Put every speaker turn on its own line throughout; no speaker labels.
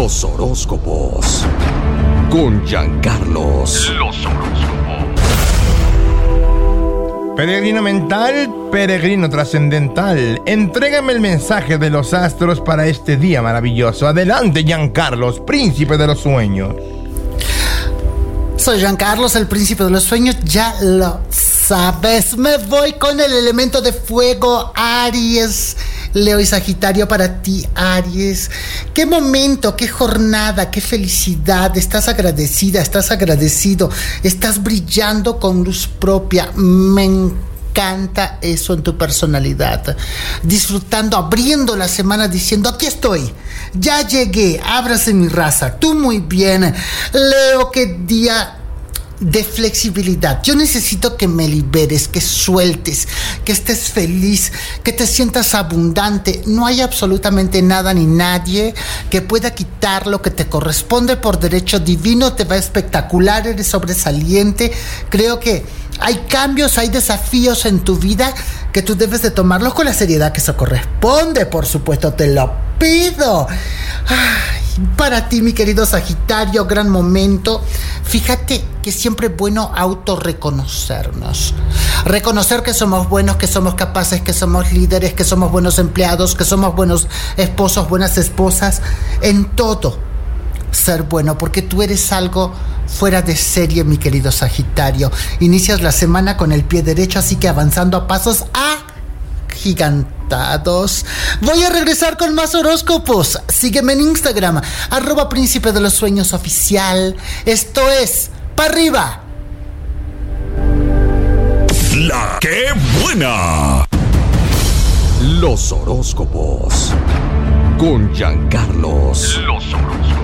Los horóscopos. Con Giancarlos. Los horóscopos.
Peregrino mental, peregrino trascendental. Entrégame el mensaje de los astros para este día maravilloso. Adelante, Giancarlos, príncipe de los sueños.
Soy Giancarlos, el príncipe de los sueños. Ya lo sabes. Me voy con el elemento de fuego, Aries. Leo y Sagitario para ti, Aries. Qué momento, qué jornada, qué felicidad. Estás agradecida, estás agradecido. Estás brillando con luz propia. Me encanta eso en tu personalidad. Disfrutando, abriendo la semana diciendo, aquí estoy. Ya llegué, ábrase mi raza. Tú muy bien. Leo, qué día de flexibilidad. Yo necesito que me liberes, que sueltes, que estés feliz, que te sientas abundante. No hay absolutamente nada ni nadie que pueda quitar lo que te corresponde por derecho divino. Te va espectacular, eres sobresaliente. Creo que hay cambios, hay desafíos en tu vida que tú debes de tomarlos con la seriedad que eso corresponde. Por supuesto, te lo pido. Para ti, mi querido Sagitario, gran momento. Fíjate que siempre es bueno autorreconocernos. Reconocer que somos buenos, que somos capaces, que somos líderes, que somos buenos empleados, que somos buenos esposos, buenas esposas. En todo ser bueno, porque tú eres algo fuera de serie, mi querido Sagitario. Inicias la semana con el pie derecho, así que avanzando a pasos agigantados. Voy a regresar con más horóscopos. Sígueme en Instagram, arroba príncipe de los sueños oficial. Esto es, para arriba.
La que buena. Los horóscopos. Con Giancarlos. Los horóscopos.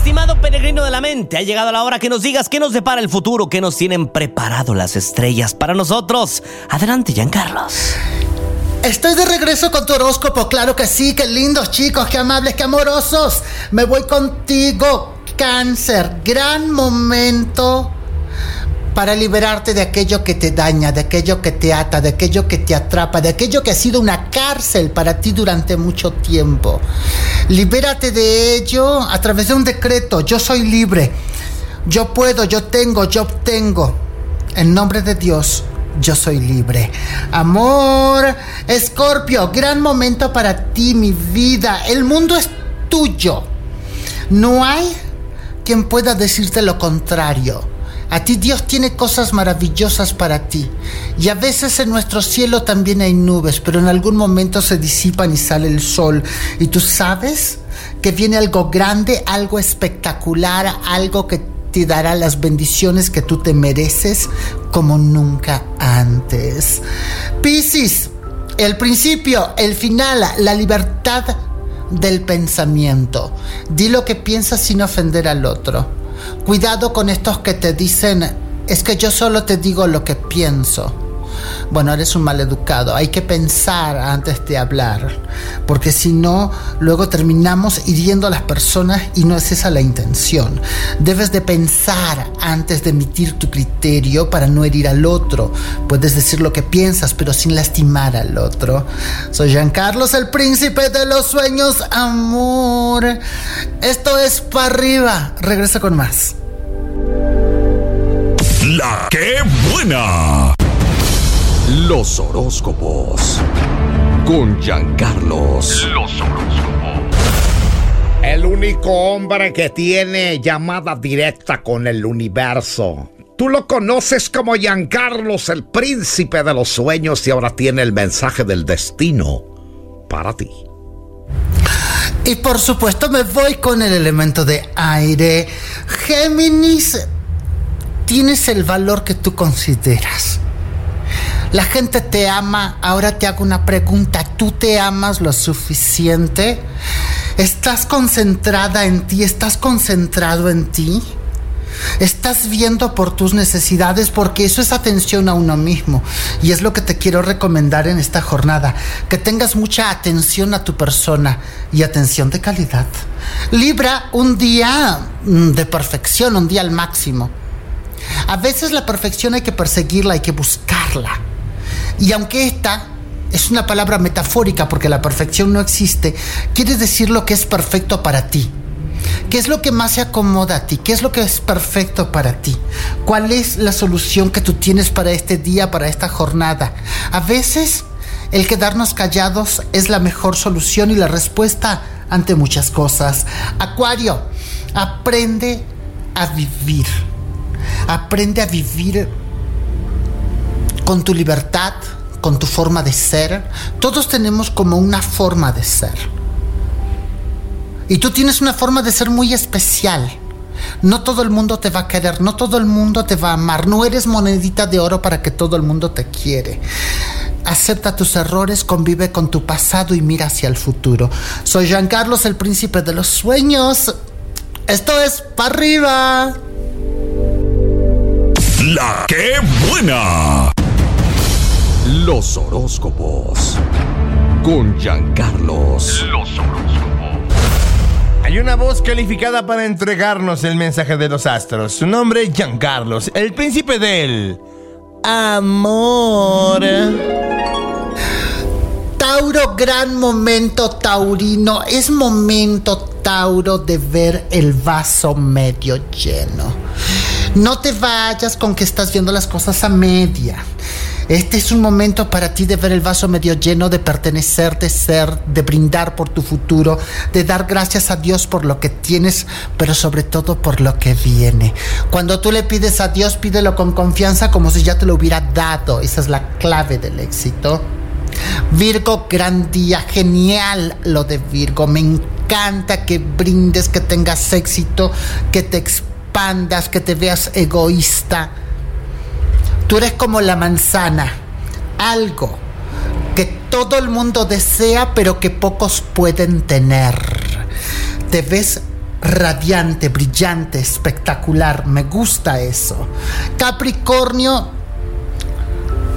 Estimado peregrino de la mente, ha llegado la hora que nos digas qué nos depara el futuro, qué nos tienen preparado las estrellas para nosotros. Adelante, Giancarlos.
Estoy de regreso con tu horóscopo, claro que sí, qué lindos chicos, qué amables, qué amorosos. Me voy contigo, cáncer, gran momento para liberarte de aquello que te daña, de aquello que te ata, de aquello que te atrapa, de aquello que ha sido una cárcel para ti durante mucho tiempo. Libérate de ello a través de un decreto. Yo soy libre. Yo puedo, yo tengo, yo obtengo. En nombre de Dios, yo soy libre. Amor, Escorpio, gran momento para ti, mi vida. El mundo es tuyo. No hay quien pueda decirte lo contrario. A ti Dios tiene cosas maravillosas para ti. Y a veces en nuestro cielo también hay nubes, pero en algún momento se disipan y sale el sol. Y tú sabes que viene algo grande, algo espectacular, algo que te dará las bendiciones que tú te mereces como nunca antes. Piscis, el principio, el final, la libertad del pensamiento. Di lo que piensas sin ofender al otro. Cuidado con estos que te dicen, es que yo solo te digo lo que pienso. Bueno, eres un maleducado. Hay que pensar antes de hablar, porque si no, luego terminamos hiriendo a las personas y no es esa la intención. Debes de pensar antes de emitir tu criterio para no herir al otro. Puedes decir lo que piensas, pero sin lastimar al otro. Soy Giancarlos, el príncipe de los sueños, amor. Esto es para arriba. Regresa con más.
La que buena. Los horóscopos. Con Giancarlos. Los horóscopos.
El único hombre que tiene llamada directa con el universo. Tú lo conoces como Giancarlos, el príncipe de los sueños, y ahora tiene el mensaje del destino para ti.
Y por supuesto me voy con el elemento de aire. Géminis, tienes el valor que tú consideras. La gente te ama. Ahora te hago una pregunta. ¿Tú te amas lo suficiente? ¿Estás concentrada en ti? ¿Estás concentrado en ti? Estás viendo por tus necesidades porque eso es atención a uno mismo. Y es lo que te quiero recomendar en esta jornada. Que tengas mucha atención a tu persona y atención de calidad. Libra un día mm, de perfección, un día al máximo. A veces la perfección hay que perseguirla, hay que buscarla. Y aunque esta es una palabra metafórica porque la perfección no existe, quiere decir lo que es perfecto para ti. ¿Qué es lo que más se acomoda a ti? ¿Qué es lo que es perfecto para ti? ¿Cuál es la solución que tú tienes para este día, para esta jornada? A veces el quedarnos callados es la mejor solución y la respuesta ante muchas cosas. Acuario, aprende a vivir. Aprende a vivir con tu libertad, con tu forma de ser. Todos tenemos como una forma de ser. Y tú tienes una forma de ser muy especial. No todo el mundo te va a querer, no todo el mundo te va a amar. No eres monedita de oro para que todo el mundo te quiere. Acepta tus errores, convive con tu pasado y mira hacia el futuro. Soy Jean Carlos, el príncipe de los sueños. Esto es para arriba.
La buena. Los horóscopos. Con Giancarlos. Los horóscopos.
Hay una voz calificada para entregarnos el mensaje de los astros. Su nombre es Giancarlos, el príncipe del amor.
Tauro, gran momento taurino. Es momento, Tauro, de ver el vaso medio lleno. No te vayas con que estás viendo las cosas a media. Este es un momento para ti de ver el vaso medio lleno, de pertenecer, de ser, de brindar por tu futuro, de dar gracias a Dios por lo que tienes, pero sobre todo por lo que viene. Cuando tú le pides a Dios, pídelo con confianza como si ya te lo hubiera dado. Esa es la clave del éxito. Virgo, gran día, genial lo de Virgo. Me encanta que brindes, que tengas éxito, que te expandas, que te veas egoísta. Tú eres como la manzana, algo que todo el mundo desea, pero que pocos pueden tener. Te ves radiante, brillante, espectacular. Me gusta eso. Capricornio,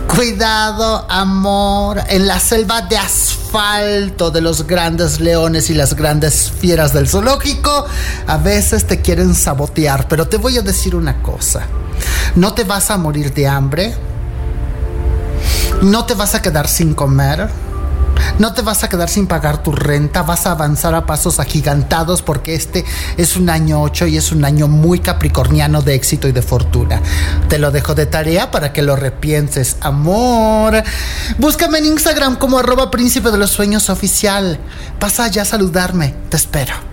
Cuidado, amor, en la selva de asfalto de los grandes leones y las grandes fieras del zoológico, a veces te quieren sabotear, pero te voy a decir una cosa, no te vas a morir de hambre, no te vas a quedar sin comer, no te vas a quedar sin pagar tu renta, vas a avanzar a pasos agigantados porque este es un año 8 y es un año muy capricorniano de éxito y de fortuna. Te lo dejo de tarea para que lo repienses, amor. Búscame en Instagram como arroba príncipe de los sueños oficial. Pasa allá a saludarme, te espero.